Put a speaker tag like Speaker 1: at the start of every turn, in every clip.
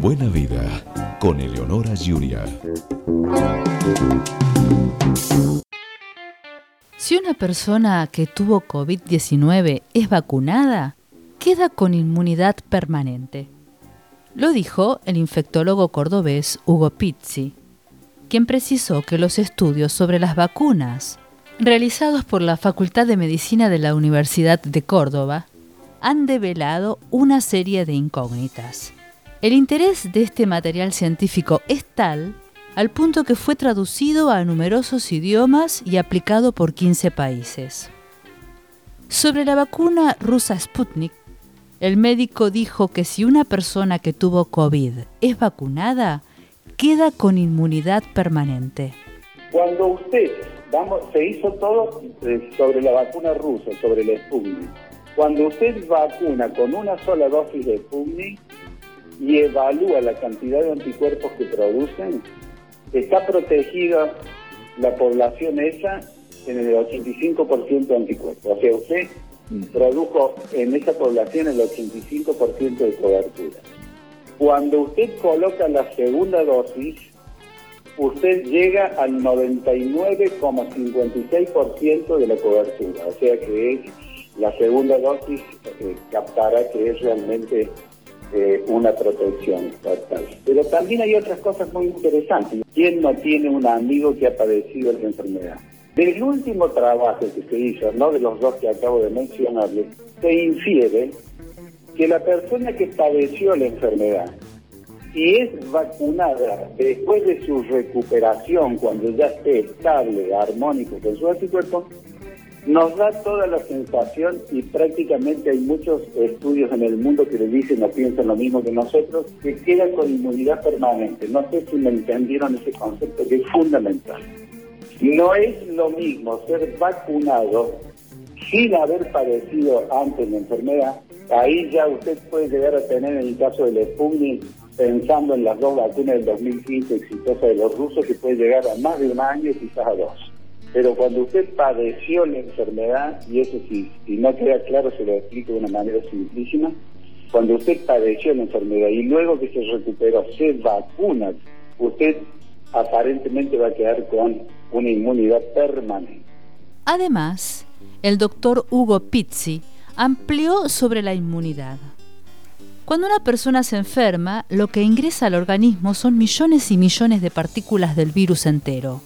Speaker 1: Buena vida con Eleonora Yuria.
Speaker 2: Si una persona que tuvo COVID-19 es vacunada, queda con inmunidad permanente. Lo dijo el infectólogo cordobés Hugo Pizzi, quien precisó que los estudios sobre las vacunas realizados por la Facultad de Medicina de la Universidad de Córdoba han develado una serie de incógnitas. El interés de este material científico es tal al punto que fue traducido a numerosos idiomas y aplicado por 15 países. Sobre la vacuna rusa Sputnik, el médico dijo que si una persona que tuvo COVID es vacunada, queda con inmunidad permanente.
Speaker 3: Cuando usted, vamos, se hizo todo eh, sobre la vacuna rusa, sobre la Sputnik. Cuando usted vacuna con una sola dosis de Sputnik y evalúa la cantidad de anticuerpos que producen, está protegida la población esa en el 85% de anticuerpos. O sea, usted produjo en esa población el 85% de cobertura. Cuando usted coloca la segunda dosis, usted llega al 99,56% de la cobertura, o sea que es la segunda dosis eh, captará que es realmente eh, una protección total. Pero también hay otras cosas muy interesantes. ¿Quién no tiene un amigo que ha padecido esa enfermedad? Del último trabajo que se hizo, no de los dos que acabo de mencionarles, se infiere que la persona que padeció la enfermedad y es vacunada después de su recuperación, cuando ya esté estable, armónico con su anticuerpo, nos da toda la sensación y prácticamente hay muchos estudios en el mundo que le dicen o piensan lo mismo que nosotros, que queda con inmunidad permanente. No sé si me entendieron ese concepto que es fundamental. No es lo mismo ser vacunado sin haber padecido antes la enfermedad. Ahí ya usted puede llegar a tener, en el caso del Sputnik, pensando en las dos vacunas del 2015 exitosas de los rusos, que puede llegar a más de un año, quizás a dos. Pero cuando usted padeció la enfermedad, y eso si, si no queda claro se lo explico de una manera simplísima, cuando usted padeció la enfermedad y luego que se recuperó se vacuna, usted aparentemente va a quedar con una inmunidad permanente.
Speaker 2: Además, el doctor Hugo Pizzi amplió sobre la inmunidad. Cuando una persona se enferma, lo que ingresa al organismo son millones y millones de partículas del virus entero,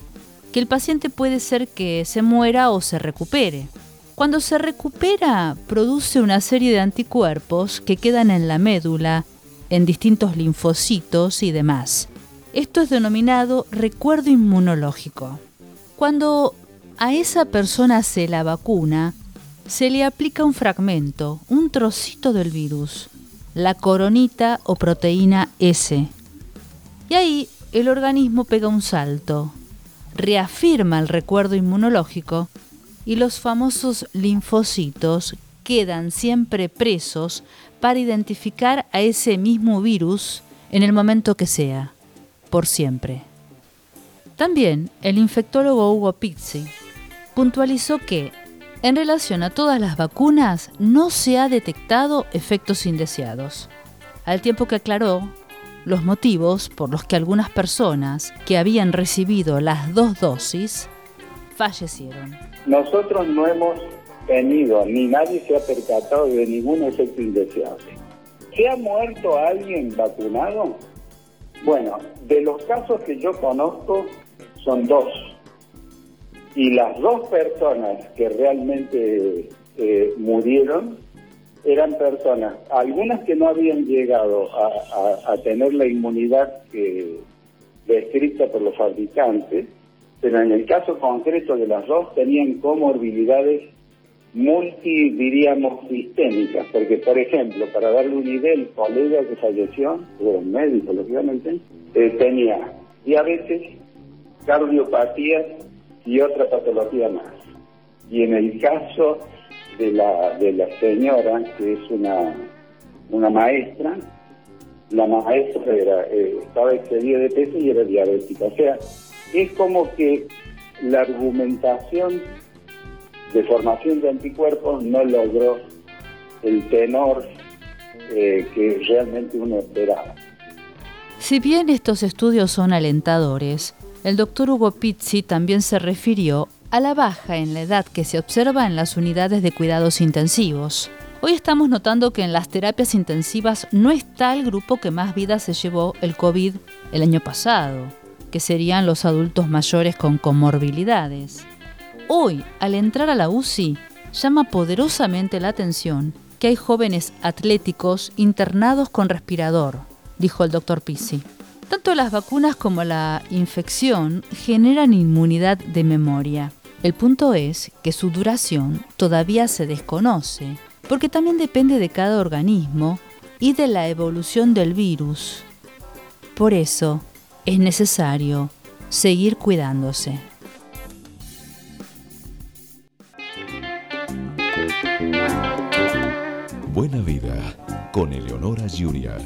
Speaker 2: que el paciente puede ser que se muera o se recupere. Cuando se recupera, produce una serie de anticuerpos que quedan en la médula, en distintos linfocitos y demás. Esto es denominado recuerdo inmunológico. Cuando a esa persona se la vacuna, se le aplica un fragmento, un trocito del virus, la coronita o proteína S. Y ahí el organismo pega un salto, reafirma el recuerdo inmunológico y los famosos linfocitos quedan siempre presos para identificar a ese mismo virus en el momento que sea por siempre. También el infectólogo Hugo Pizzi puntualizó que, en relación a todas las vacunas, no se ha detectado efectos indeseados, al tiempo que aclaró los motivos por los que algunas personas que habían recibido las dos dosis fallecieron.
Speaker 3: Nosotros no hemos tenido, ni nadie se ha percatado de ningún efecto indeseable. ¿Se ha muerto alguien vacunado? Bueno, de los casos que yo conozco son dos. Y las dos personas que realmente eh, murieron eran personas, algunas que no habían llegado a, tener la inmunidad que, descrita por los fabricantes, pero en el caso concreto de las dos tenían comorbilidades multi, diríamos, sistémicas, porque, por ejemplo, para darle un nivel, el colega que falleció, era un médico, lógicamente, eh, tenía diabetes, cardiopatía y otra patología más. Y en el caso de la, de la señora, que es una, una maestra, la maestra era, eh, estaba excedida de peso y era diabética. O sea, es como que la argumentación de formación de anticuerpos no logró el tenor eh, que realmente uno esperaba.
Speaker 2: Si bien estos estudios son alentadores, el doctor Hugo Pizzi también se refirió a la baja en la edad que se observa en las unidades de cuidados intensivos. Hoy estamos notando que en las terapias intensivas no está el grupo que más vidas se llevó el COVID el año pasado, que serían los adultos mayores con comorbilidades. Hoy, al entrar a la UCI, llama poderosamente la atención que hay jóvenes atléticos internados con respirador, dijo el doctor Pisi. Tanto las vacunas como la infección generan inmunidad de memoria. El punto es que su duración todavía se desconoce porque también depende de cada organismo y de la evolución del virus. Por eso es necesario seguir cuidándose.
Speaker 1: Buena vida con Eleonora Junior.